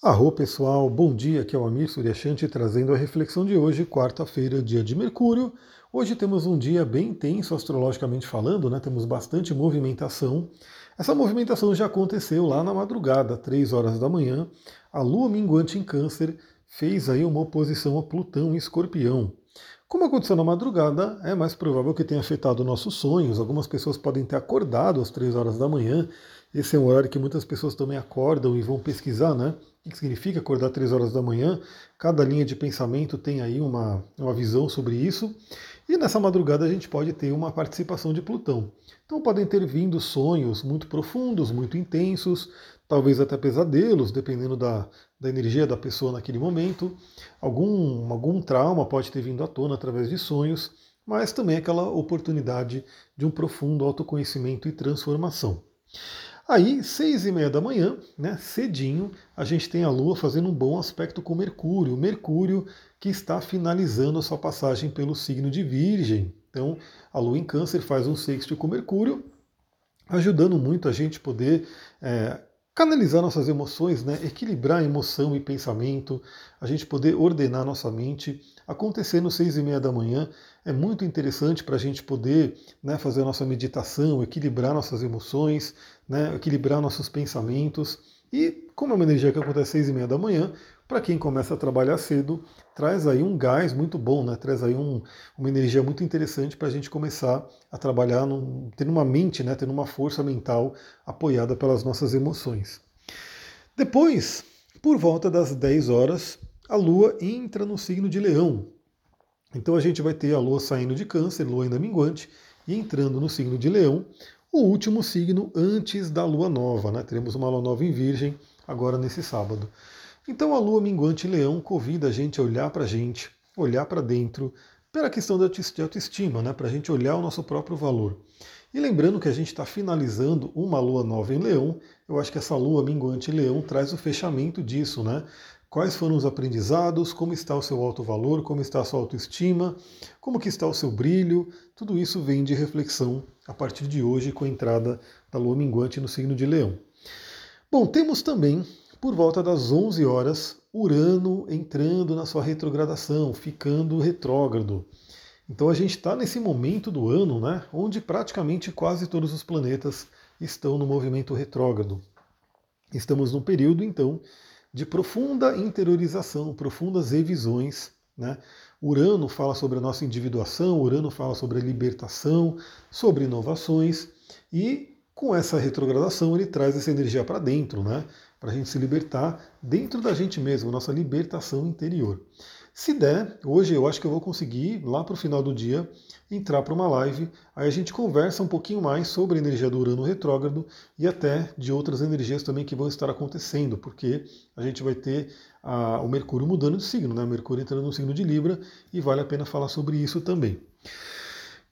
Arro pessoal, bom dia, aqui é o Amir Suryashanti trazendo a reflexão de hoje, quarta-feira, dia de Mercúrio. Hoje temos um dia bem intenso astrologicamente falando, né? temos bastante movimentação. Essa movimentação já aconteceu lá na madrugada, 3 horas da manhã. A lua minguante em câncer fez aí uma oposição a Plutão em escorpião. Como aconteceu na madrugada, é mais provável que tenha afetado nossos sonhos. Algumas pessoas podem ter acordado às 3 horas da manhã. Esse é um horário que muitas pessoas também acordam e vão pesquisar, né? O que significa acordar 3 horas da manhã? Cada linha de pensamento tem aí uma, uma visão sobre isso. E nessa madrugada a gente pode ter uma participação de Plutão. Então podem ter vindo sonhos muito profundos, muito intensos, talvez até pesadelos, dependendo da, da energia da pessoa naquele momento. Algum, algum trauma pode ter vindo à tona através de sonhos, mas também aquela oportunidade de um profundo autoconhecimento e transformação. Aí, seis e meia da manhã, né, cedinho, a gente tem a Lua fazendo um bom aspecto com Mercúrio. Mercúrio que está finalizando a sua passagem pelo signo de Virgem. Então, a Lua em Câncer faz um sexto com Mercúrio, ajudando muito a gente poder é, canalizar nossas emoções, né, equilibrar emoção e pensamento, a gente poder ordenar nossa mente. Acontecendo seis e meia da manhã é muito interessante para a gente poder né, fazer a nossa meditação, equilibrar nossas emoções, né, equilibrar nossos pensamentos. E como é uma energia que acontece às seis e meia da manhã, para quem começa a trabalhar cedo, traz aí um gás muito bom, né? traz aí um, uma energia muito interessante para a gente começar a trabalhar, num, tendo uma mente, né? tendo uma força mental apoiada pelas nossas emoções. Depois, por volta das 10 horas, a Lua entra no signo de Leão. Então a gente vai ter a Lua saindo de Câncer, Lua ainda minguante, e entrando no signo de Leão, o último signo antes da lua nova. Né? Teremos uma lua nova em Virgem agora nesse sábado. Então a lua minguante leão convida a gente a olhar para a gente, olhar para dentro, pela questão da autoestima, né? para a gente olhar o nosso próprio valor. E lembrando que a gente está finalizando uma lua nova em leão, eu acho que essa lua minguante leão traz o fechamento disso, né? Quais foram os aprendizados, como está o seu alto valor, como está a sua autoestima, como que está o seu brilho, tudo isso vem de reflexão a partir de hoje com a entrada da lua minguante no signo de leão. Bom, temos também, por volta das 11 horas, Urano entrando na sua retrogradação, ficando retrógrado. Então a gente está nesse momento do ano, né, onde praticamente quase todos os planetas estão no movimento retrógrado. Estamos num período, então, de profunda interiorização, profundas revisões. Né? Urano fala sobre a nossa individuação, Urano fala sobre a libertação, sobre inovações, e com essa retrogradação ele traz essa energia para dentro, né? Para a gente se libertar dentro da gente mesmo, nossa libertação interior. Se der, hoje eu acho que eu vou conseguir, lá para o final do dia, entrar para uma live. Aí a gente conversa um pouquinho mais sobre a energia do Urano retrógrado e até de outras energias também que vão estar acontecendo, porque a gente vai ter a, o Mercúrio mudando de signo, né? Mercúrio entrando no signo de Libra e vale a pena falar sobre isso também.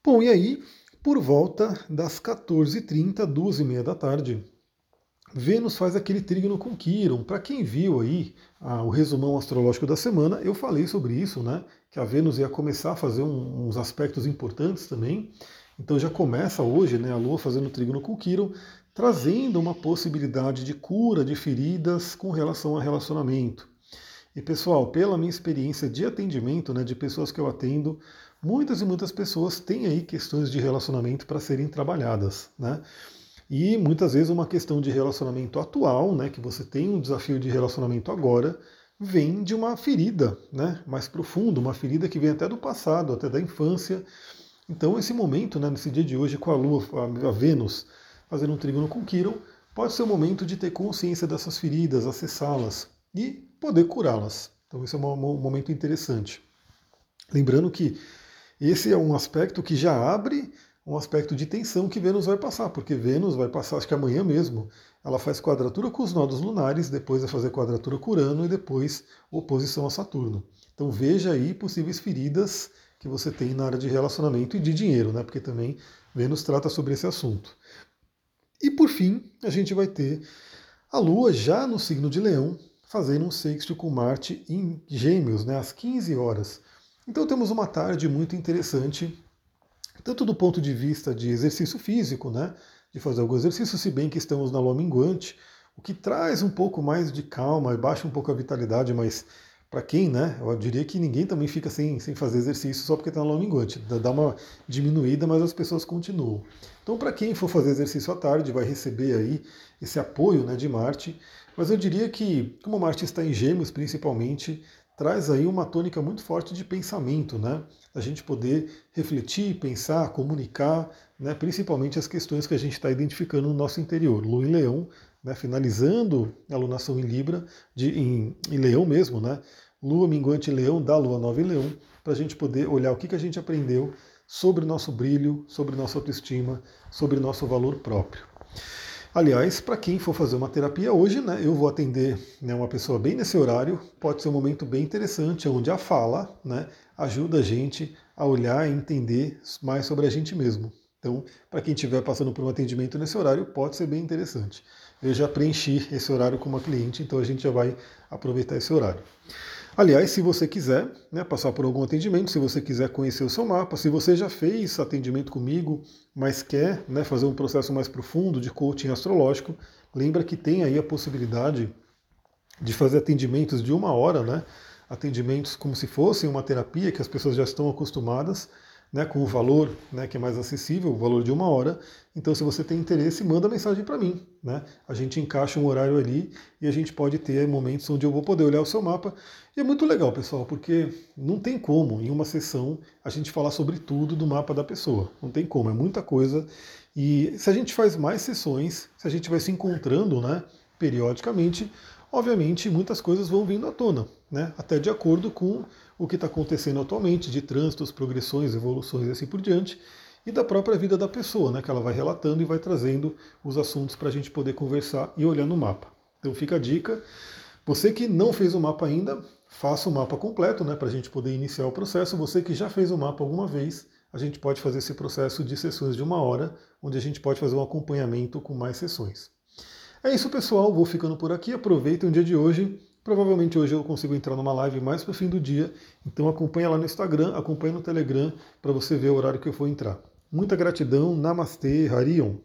Bom, e aí, por volta das 14h30, 12h30 da tarde, Vênus faz aquele trígono com Quiron. Para quem viu aí o resumão astrológico da semana, eu falei sobre isso, né? Que a Vênus ia começar a fazer um, uns aspectos importantes também. Então já começa hoje, né? A Lua fazendo trígono com Quiron, trazendo uma possibilidade de cura de feridas com relação a relacionamento. E pessoal, pela minha experiência de atendimento, né, de pessoas que eu atendo, muitas e muitas pessoas têm aí questões de relacionamento para serem trabalhadas, né? E muitas vezes uma questão de relacionamento atual, né, que você tem um desafio de relacionamento agora, vem de uma ferida né, mais profunda, uma ferida que vem até do passado, até da infância. Então esse momento, né, nesse dia de hoje, com a Lua, a Vênus, fazendo um trígono com Quiron, pode ser o momento de ter consciência dessas feridas, acessá-las e poder curá-las. Então esse é um momento interessante. Lembrando que esse é um aspecto que já abre um aspecto de tensão que Vênus vai passar, porque Vênus vai passar, acho que amanhã mesmo, ela faz quadratura com os nodos lunares, depois vai fazer quadratura com Urano e depois oposição a Saturno. Então veja aí possíveis feridas que você tem na área de relacionamento e de dinheiro, né? Porque também Vênus trata sobre esse assunto. E por fim, a gente vai ter a Lua já no signo de Leão, fazendo um sexto com Marte em Gêmeos, né, às 15 horas. Então temos uma tarde muito interessante tanto do ponto de vista de exercício físico, né, de fazer algum exercício, se bem que estamos na lua minguante, o que traz um pouco mais de calma e baixa um pouco a vitalidade, mas para quem, né? Eu diria que ninguém também fica sem, sem fazer exercício só porque está no minguante. Dá uma diminuída, mas as pessoas continuam. Então, para quem for fazer exercício à tarde, vai receber aí esse apoio né, de Marte. Mas eu diria que, como Marte está em Gêmeos principalmente, traz aí uma tônica muito forte de pensamento, né? A gente poder refletir, pensar, comunicar, né? principalmente as questões que a gente está identificando no nosso interior. Lua em Leão, né? finalizando a lunação em Libra, de, em, em Leão mesmo, né? Lua minguante em Leão, da Lua nova em Leão, para a gente poder olhar o que, que a gente aprendeu sobre o nosso brilho, sobre nossa autoestima, sobre nosso valor próprio. Aliás, para quem for fazer uma terapia hoje, né, eu vou atender né, uma pessoa bem nesse horário, pode ser um momento bem interessante, onde a fala né, ajuda a gente a olhar e entender mais sobre a gente mesmo. Então, para quem estiver passando por um atendimento nesse horário, pode ser bem interessante. Eu já preenchi esse horário com uma cliente, então a gente já vai aproveitar esse horário. Aliás, se você quiser né, passar por algum atendimento, se você quiser conhecer o seu mapa, se você já fez atendimento comigo, mas quer né, fazer um processo mais profundo de coaching astrológico, lembra que tem aí a possibilidade de fazer atendimentos de uma hora, né? Atendimentos como se fossem uma terapia que as pessoas já estão acostumadas né, com o valor né, que é mais acessível, o valor de uma hora. Então, se você tem interesse, manda mensagem para mim. Né? A gente encaixa um horário ali e a gente pode ter momentos onde eu vou poder olhar o seu mapa. E é muito legal, pessoal, porque não tem como em uma sessão a gente falar sobre tudo do mapa da pessoa. Não tem como, é muita coisa. E se a gente faz mais sessões, se a gente vai se encontrando né, periodicamente, obviamente muitas coisas vão vindo à tona, né? até de acordo com o que está acontecendo atualmente, de trânsitos, progressões, evoluções e assim por diante, e da própria vida da pessoa, né? que ela vai relatando e vai trazendo os assuntos para a gente poder conversar e olhar no mapa. Então fica a dica. Você que não fez o mapa ainda, faça o mapa completo né? para a gente poder iniciar o processo. Você que já fez o mapa alguma vez, a gente pode fazer esse processo de sessões de uma hora, onde a gente pode fazer um acompanhamento com mais sessões. É isso, pessoal. Vou ficando por aqui. Aproveitem o dia de hoje. Provavelmente hoje eu consigo entrar numa live mais para o fim do dia. Então acompanha lá no Instagram, acompanha no Telegram para você ver o horário que eu for entrar. Muita gratidão. Namastê, Harion.